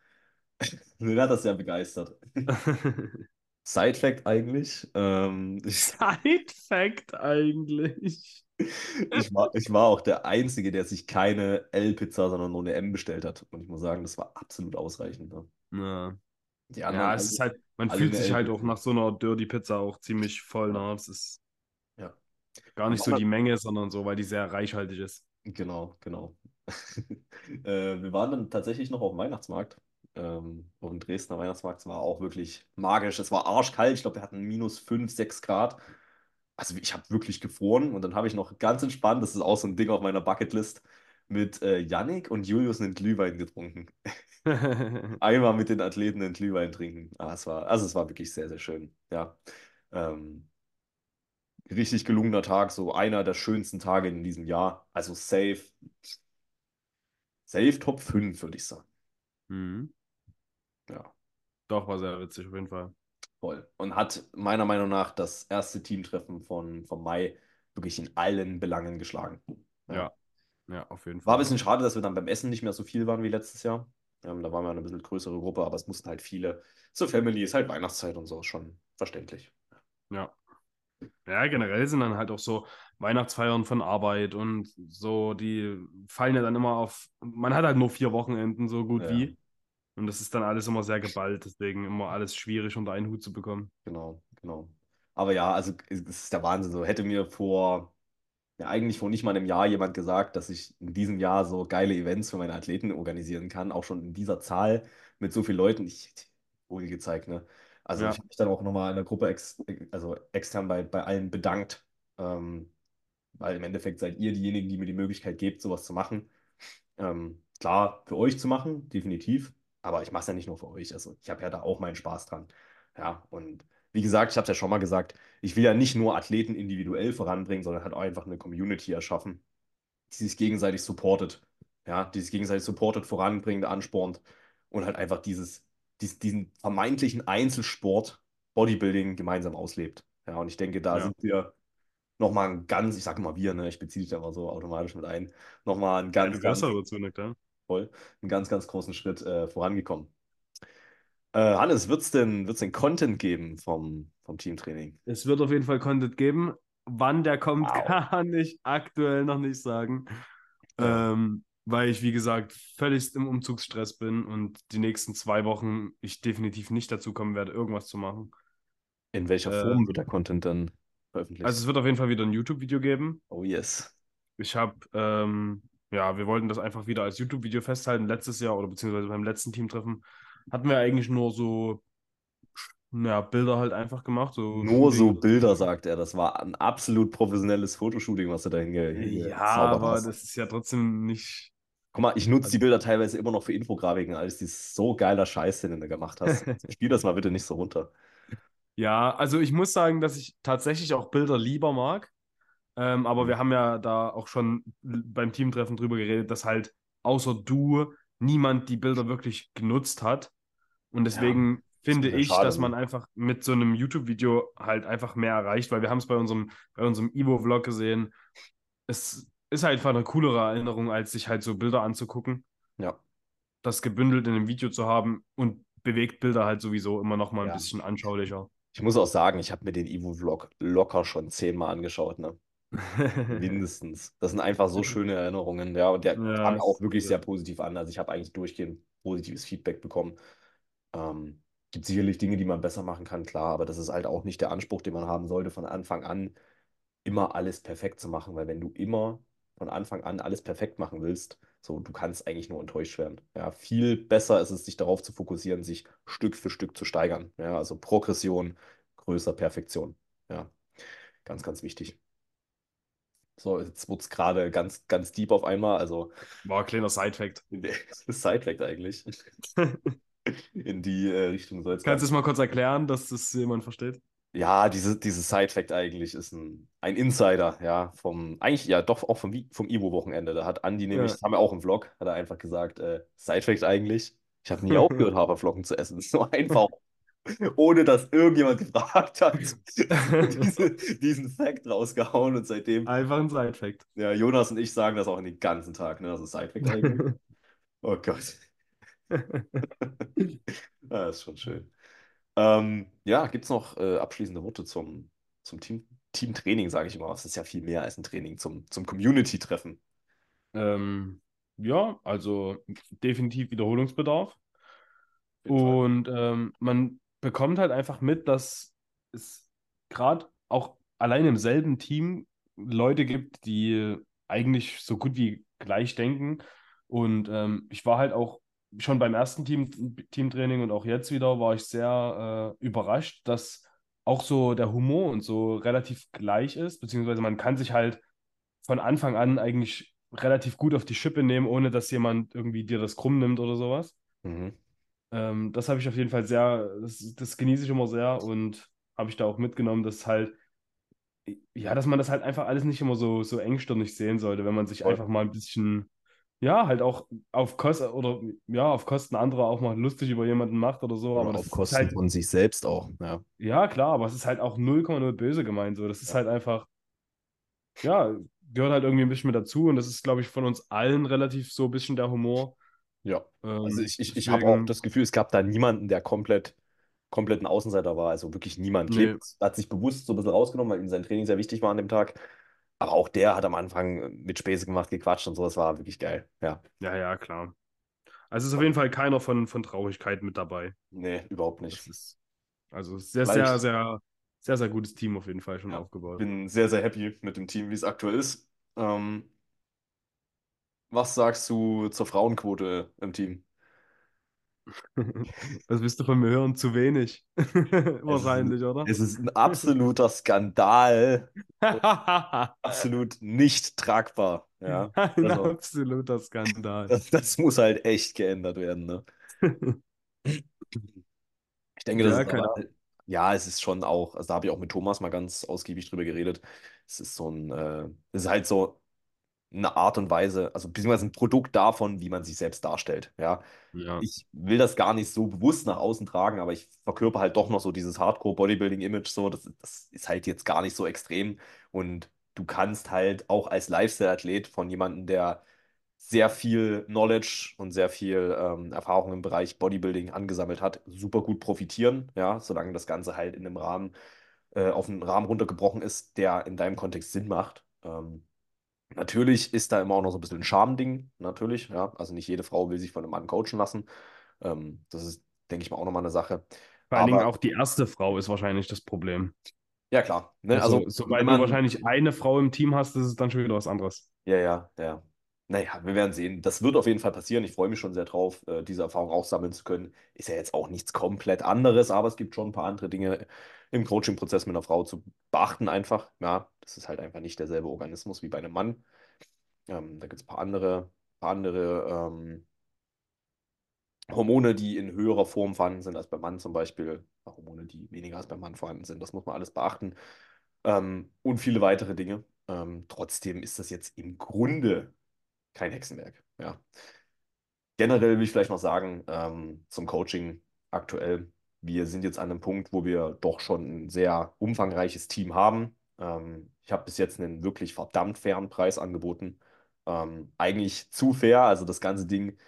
Speaker 1: den hat das sehr begeistert. Side Fact eigentlich, ähm, ich,
Speaker 2: Side Fact eigentlich.
Speaker 1: ich war, ich war auch der Einzige, der sich keine L-Pizza, sondern nur eine M bestellt hat. Und ich muss sagen, das war absolut ausreichend. Ne?
Speaker 2: Ja. Ja, es ist
Speaker 1: alle-
Speaker 2: halt, man fühlt sich halt auch nach so einer Dirty Pizza auch ziemlich voll, ne? Das ist. Gar nicht so die Menge, sondern so, weil die sehr reichhaltig ist.
Speaker 1: Genau, genau. äh, wir waren dann tatsächlich noch auf dem Weihnachtsmarkt. Ähm, dem Dresdner Weihnachtsmarkt. War auch wirklich magisch. Es war arschkalt. Ich glaube, wir hatten minus 5, 6 Grad. Also ich habe wirklich gefroren. Und dann habe ich noch ganz entspannt, das ist auch so ein Ding auf meiner Bucketlist, mit äh, Yannick und Julius einen Glühwein getrunken. Einmal mit den Athleten einen Glühwein trinken. Ah, es war, also es war wirklich sehr, sehr schön. Ja. Ähm, richtig gelungener Tag, so einer der schönsten Tage in diesem Jahr. Also safe. Safe Top 5, würde ich sagen.
Speaker 2: Mhm.
Speaker 1: Ja,
Speaker 2: Doch, war sehr witzig auf jeden Fall.
Speaker 1: voll. Und hat meiner Meinung nach das erste Teamtreffen von, vom Mai wirklich in allen Belangen geschlagen.
Speaker 2: Ja. Ja, auf jeden
Speaker 1: War ein
Speaker 2: Fall.
Speaker 1: bisschen schade, dass wir dann beim Essen nicht mehr so viel waren wie letztes Jahr. Ähm, da waren wir eine bisschen größere Gruppe, aber es mussten halt viele. So Family ist halt Weihnachtszeit und so, schon verständlich.
Speaker 2: Ja. Ja, generell sind dann halt auch so Weihnachtsfeiern von Arbeit und so, die fallen ja dann immer auf. Man hat halt nur vier Wochenenden, so gut
Speaker 1: Ja.
Speaker 2: wie. Und das ist dann alles immer sehr geballt, deswegen immer alles schwierig unter einen Hut zu bekommen.
Speaker 1: Genau, genau. Aber ja, also es ist der Wahnsinn. So hätte mir vor, ja, eigentlich vor nicht mal einem Jahr jemand gesagt, dass ich in diesem Jahr so geile Events für meine Athleten organisieren kann, auch schon in dieser Zahl mit so vielen Leuten. Ich hätte wohl gezeigt, ne? Also
Speaker 2: Ja.
Speaker 1: ich habe mich dann auch nochmal in der Gruppe ex, also extern bei, bei allen bedankt, ähm, weil im Endeffekt seid ihr diejenigen, die mir die Möglichkeit gebt, sowas zu machen. Ähm, klar, für euch zu machen, definitiv, aber ich mache es ja nicht nur für euch. Also ich habe ja da auch meinen Spaß dran. Ja, und wie gesagt, ich habe es ja schon mal gesagt, ich will ja nicht nur Athleten individuell voranbringen, sondern halt auch einfach eine Community erschaffen, die sich gegenseitig supportet. Ja, die sich gegenseitig supportet, voranbringt, anspornt und halt einfach dieses, dies, diesen vermeintlichen Einzelsport Bodybuilding gemeinsam auslebt. Ja, und ich denke, da
Speaker 2: Ja.
Speaker 1: sind wir nochmal ein ganz, ich sage mal wir, ne, ich beziehe dich da mal so automatisch mit ein, nochmal ein ganz,
Speaker 2: Du
Speaker 1: ganz,
Speaker 2: nicht, ja?
Speaker 1: voll, einen ganz, ganz großen Schritt äh, vorangekommen. Äh, Hannes, wird es denn, wird's denn Content geben vom, vom Teamtraining?
Speaker 2: Es wird auf jeden Fall Content geben. Wann der kommt,
Speaker 1: Wow.
Speaker 2: kann ich aktuell noch nicht sagen.
Speaker 1: Ja.
Speaker 2: Ähm, weil ich, wie gesagt, völlig im Umzugsstress bin und die nächsten zwei Wochen ich definitiv nicht dazu kommen werde, irgendwas zu machen.
Speaker 1: In welcher
Speaker 2: Äh,
Speaker 1: Form wird der Content dann veröffentlicht?
Speaker 2: Also es wird auf jeden Fall wieder ein YouTube-Video geben.
Speaker 1: oh yes.
Speaker 2: Ich habe, ähm, ja, wir wollten das einfach wieder als YouTube-Video festhalten. Letztes Jahr oder beziehungsweise beim letzten Teamtreffen hatten wir eigentlich nur so, ja, Bilder halt einfach gemacht. So
Speaker 1: Nur so. Bilder, sagt er. Das war ein absolut professionelles Fotoshooting, was du da hinge
Speaker 2: Ja,
Speaker 1: hingezaubert
Speaker 2: aber
Speaker 1: hast.
Speaker 2: das ist ja trotzdem nicht.
Speaker 1: Guck mal, ich nutze
Speaker 2: Also-
Speaker 1: die Bilder teilweise immer noch für Infografiken, als die so geiler Scheiß, den du gemacht hast. Spiel das mal bitte nicht so runter.
Speaker 2: Ja, also ich muss sagen, dass ich tatsächlich auch Bilder lieber mag. Ähm, aber
Speaker 1: Mhm.
Speaker 2: wir haben ja da auch schon beim Teamtreffen drüber geredet, dass halt außer du niemand die Bilder wirklich genutzt hat. Und deswegen finde
Speaker 1: ja
Speaker 2: ich,
Speaker 1: schade,
Speaker 2: dass man
Speaker 1: ne?
Speaker 2: einfach mit so einem YouTube-Video halt einfach mehr erreicht, weil wir haben es bei unserem, bei unserem Evo-Vlog gesehen. Es ist halt einfach eine coolere Erinnerung, als sich halt so Bilder anzugucken.
Speaker 1: Ja.
Speaker 2: Das gebündelt in einem Video zu haben und bewegt Bilder halt sowieso immer noch mal ein
Speaker 1: Ja.
Speaker 2: bisschen anschaulicher.
Speaker 1: Ich muss auch sagen, ich habe mir den Evo-Vlog locker schon zehnmal angeschaut, ne? Mindestens. Das sind einfach so schöne Erinnerungen, ja. Und der
Speaker 2: Ja,
Speaker 1: kam auch wirklich sehr
Speaker 2: cool.
Speaker 1: positiv an. Also ich habe eigentlich durchgehend positives Feedback bekommen. Ähm, gibt sicherlich Dinge, die man besser machen kann, klar, aber das ist halt auch nicht der Anspruch, den man haben sollte, von Anfang an immer alles perfekt zu machen, weil wenn du immer von Anfang an alles perfekt machen willst, so, du kannst eigentlich nur enttäuscht werden. Ja, viel besser ist es, sich darauf zu fokussieren, sich Stück für Stück zu steigern. Ja, also Progression, größer Perfektion. Ja, ganz, ganz wichtig. So, jetzt wird es gerade ganz, ganz deep auf einmal. Also,
Speaker 2: War ein kleiner Side-Fact.
Speaker 1: Sidefact eigentlich. In die äh, Richtung soll es
Speaker 2: Kannst du es mal kurz erklären, dass das jemand versteht?
Speaker 1: Ja, diese, dieses Side-Fact eigentlich ist ein, ein Insider, ja, vom, eigentlich ja doch auch vom, vom Ivo-Wochenende. Da hat Andi nämlich,
Speaker 2: Ja.
Speaker 1: das haben wir auch im Vlog, hat er einfach gesagt, äh, Side-Fact eigentlich, ich habe nie aufgehört, Haferflocken zu essen. Das ist so einfach, ohne dass irgendjemand gefragt hat, diese, diesen Fact rausgehauen und seitdem,
Speaker 2: Einfach ein Side-Fact.
Speaker 1: ja, Jonas und ich sagen das auch den ganzen Tag, ne, also Side-Fact eigentlich. Oh Gott, ja, ist schon schön. Ähm, ja, gibt es noch äh, abschließende Worte zum, zum Team, Teamtraining, sage ich immer. Es ist ja viel mehr als ein Training, zum, zum Community-Treffen.
Speaker 2: Ähm, ja, also definitiv Wiederholungsbedarf. Und ähm, man bekommt halt einfach mit, dass es gerade auch allein im selben Team Leute gibt, die eigentlich so gut wie gleich denken. Und ähm, ich war halt auch schon beim ersten Team, Teamtraining und auch jetzt wieder, war ich sehr äh, überrascht, dass auch so der Humor und so relativ gleich ist, beziehungsweise man kann sich halt von Anfang an eigentlich relativ gut auf die Schippe nehmen, ohne dass jemand irgendwie dir das krumm nimmt oder sowas.
Speaker 1: Mhm.
Speaker 2: Ähm, das habe ich auf jeden Fall sehr, das, das genieße ich immer sehr und habe ich da auch mitgenommen, dass halt, ja, dass man das halt einfach alles nicht immer so, so engstirnig sehen sollte, wenn man sich einfach mal ein bisschen, ja, halt auch auf Kosten oder ja, auf Kosten anderer auch mal lustig über jemanden macht oder so, aber
Speaker 1: Oder
Speaker 2: das
Speaker 1: auf Kosten
Speaker 2: halt,
Speaker 1: von sich selbst auch. Ja,
Speaker 2: ja, klar, aber es ist halt auch 0,0 böse gemeint, so, das ist halt einfach, ja, gehört halt irgendwie ein bisschen mit dazu und das ist, glaube ich, von uns allen relativ so ein bisschen der Humor.
Speaker 1: ja. Also
Speaker 2: Ähm,
Speaker 1: ich, ich, ich habe auch das Gefühl, es gab da niemanden, der komplett, komplett ein Außenseiter war. Also wirklich niemand.
Speaker 2: nee,
Speaker 1: Clemens hat sich bewusst so ein bisschen rausgenommen, weil ihm sein Training sehr wichtig war an dem Tag. Aber auch der hat am Anfang mit Späße gemacht, gequatscht und so. Das war wirklich geil. Ja,
Speaker 2: ja, ja, klar. Also ist auf jeden Fall keiner von, von Traurigkeit mit dabei.
Speaker 1: nee, überhaupt nicht.
Speaker 2: ist also sehr,
Speaker 1: Weil
Speaker 2: sehr,
Speaker 1: ich,
Speaker 2: sehr, sehr, sehr gutes Team auf jeden Fall schon
Speaker 1: ja,
Speaker 2: aufgebaut.
Speaker 1: bin sehr, sehr happy mit dem Team, wie es aktuell ist. Ähm, was sagst du zur Frauenquote im Team?
Speaker 2: Was willst du von mir hören? Zu wenig. Wahrscheinlich, oder?
Speaker 1: es ist ein absoluter Skandal absolut nicht tragbar. Ja,
Speaker 2: Ein
Speaker 1: also
Speaker 2: absoluter Skandal.
Speaker 1: das, das muss halt echt geändert werden, ne? Ich denke, das
Speaker 2: Ja,
Speaker 1: ist aber, ja, es ist schon auch, also da habe ich auch mit Thomas mal ganz ausgiebig drüber geredet. Es ist so ein, äh, es ist halt so eine Art und Weise, also beziehungsweise ein Produkt davon, wie man sich selbst darstellt. Ja,
Speaker 2: Ja,
Speaker 1: ich will das gar nicht so bewusst nach außen tragen, aber ich verkörper halt doch noch so dieses Hardcore-Bodybuilding-Image, so, das, das ist halt jetzt gar nicht so extrem und du kannst halt auch als Lifestyle-Athlet von jemandem, der sehr viel Knowledge und sehr viel ähm, Erfahrung im Bereich Bodybuilding angesammelt hat, super gut profitieren, ja, solange das Ganze halt in einem Rahmen, äh, auf einen Rahmen runtergebrochen ist, der in deinem Kontext Sinn macht. Ähm, natürlich ist da immer auch noch so ein bisschen ein Charmding, natürlich, ja, also nicht jede Frau will sich von einem Mann coachen lassen. Ähm, das ist, denke ich mal, auch nochmal eine Sache.
Speaker 2: vor allen Dingen auch die erste Frau ist wahrscheinlich das Problem.
Speaker 1: ja, klar, ne, also
Speaker 2: Also, sobald du
Speaker 1: man,
Speaker 2: wahrscheinlich eine Frau im Team hast, ist es dann schon wieder was anderes.
Speaker 1: Ja, ja, ja. Naja, wir werden sehen. Das wird auf jeden Fall passieren. Ich freue mich schon sehr drauf, äh, diese Erfahrung auch sammeln zu können. Ist ja jetzt auch nichts komplett anderes, aber es gibt schon ein paar andere Dinge im Coaching-Prozess mit einer Frau zu beachten einfach. Ja, das ist halt einfach nicht derselbe Organismus wie bei einem Mann. Ähm, da gibt es ein paar andere, paar andere ähm, Hormone, die in höherer Form vorhanden sind als beim Mann zum Beispiel. Hormone, die weniger als beim Mann vorhanden sind. Das muss man alles beachten. Ähm, und viele weitere Dinge. Ähm, trotzdem ist das jetzt im Grunde kein Hexenwerk. Ja. Generell will ich vielleicht noch sagen, ähm, zum Coaching aktuell, wir sind jetzt an einem Punkt, wo wir doch schon ein sehr umfangreiches Team haben. Ähm, ich habe bis jetzt einen wirklich verdammt fairen Preis angeboten. Ähm, eigentlich zu fair, also das ganze Ding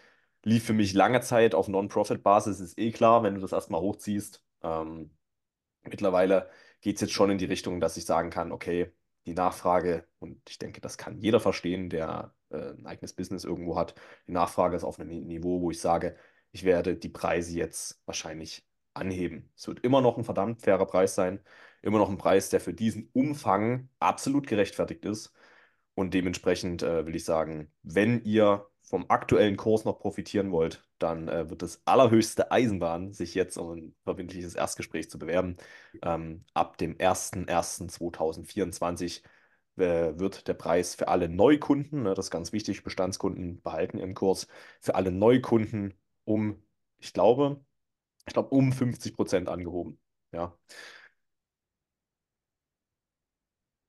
Speaker 1: lief für mich lange Zeit auf Non-Profit-Basis, ist eh klar, wenn du das erstmal hochziehst. Ähm, mittlerweile geht es jetzt schon in die Richtung, dass ich sagen kann, okay, die Nachfrage, und ich denke, das kann jeder verstehen, der äh, ein eigenes Business irgendwo hat, die Nachfrage ist auf einem Niveau, wo ich sage, ich werde die Preise jetzt wahrscheinlich anheben. Es wird immer noch ein verdammt fairer Preis sein, immer noch ein Preis, der für diesen Umfang absolut gerechtfertigt ist. Und dementsprechend äh, will ich sagen, wenn ihr vom aktuellen Kurs noch profitieren wollt, dann äh, wird das allerhöchste Eisenbahn, sich jetzt um ein verbindliches Erstgespräch zu bewerben. Ähm, ab dem 01.01.2024 äh, wird der Preis für alle Neukunden, ne, das ist ganz wichtig, Bestandskunden behalten ihren Kurs, für alle Neukunden um, ich glaube, ich glaube, um 50 Prozent angehoben. Ja.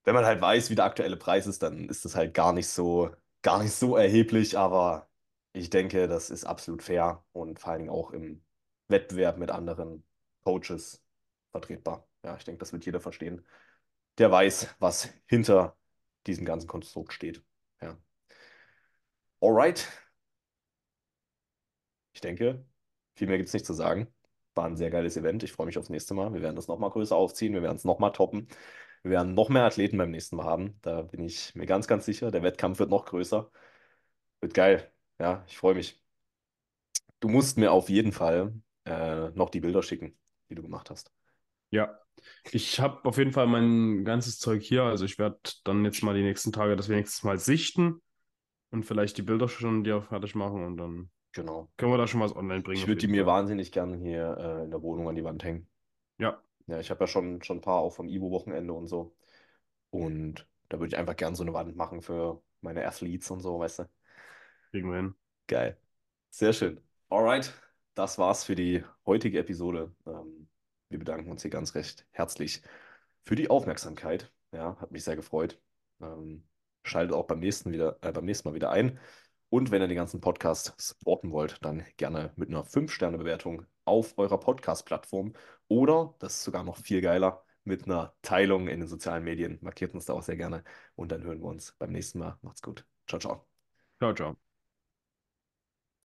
Speaker 1: Wenn man halt weiß, wie der aktuelle Preis ist, dann ist das halt gar nicht so, gar nicht so erheblich, aber ich denke, das ist absolut fair und vor allen Dingen auch im Wettbewerb mit anderen Coaches vertretbar. Ja, ich denke, das wird jeder verstehen, der weiß, was hinter diesem ganzen Konstrukt steht. Ja. Alright. Ich denke, viel mehr gibt es nicht zu sagen. War ein sehr geiles Event. Ich freue mich aufs nächste Mal. Wir werden das nochmal größer aufziehen. Wir werden es nochmal toppen. Wir werden noch mehr Athleten beim nächsten Mal haben. Da bin ich mir ganz, ganz sicher. Der Wettkampf wird noch größer. Wird geil. Ja, ich freue mich. Du musst mir auf jeden Fall äh, noch die Bilder schicken, die du gemacht hast.
Speaker 2: Ja, ich habe auf jeden Fall mein ganzes Zeug hier. Also ich werde dann jetzt mal die nächsten Tage das wenigstens mal sichten und vielleicht die Bilder schon dir fertig machen und dann
Speaker 1: Genau.
Speaker 2: können wir da schon was online bringen.
Speaker 1: Ich würde die
Speaker 2: jeden
Speaker 1: mir
Speaker 2: Fall.
Speaker 1: wahnsinnig gerne hier äh, in der Wohnung an die Wand hängen.
Speaker 2: Ja,
Speaker 1: Ja, ich habe ja schon, schon ein paar auch vom Ivo-Wochenende und so. Und da würde ich einfach gerne so eine Wand machen für meine Athletes und so, weißt du?
Speaker 2: kriegen wir hin.
Speaker 1: Geil. Sehr schön. Alright, das war's für die heutige Episode. Ähm, wir bedanken uns hier ganz recht herzlich für die Aufmerksamkeit. Ja, hat mich sehr gefreut. Ähm, schaltet auch beim nächsten wieder, äh, beim nächsten Mal wieder ein. Und wenn ihr den ganzen Podcast supporten wollt, dann gerne mit einer 5-Sterne-Bewertung auf eurer Podcast-Plattform oder, das ist sogar noch viel geiler, mit einer Teilung in den sozialen Medien. Markiert uns da auch sehr gerne. Und dann hören wir uns beim nächsten Mal. Macht's gut. Ciao, ciao.
Speaker 2: Ciao, ciao.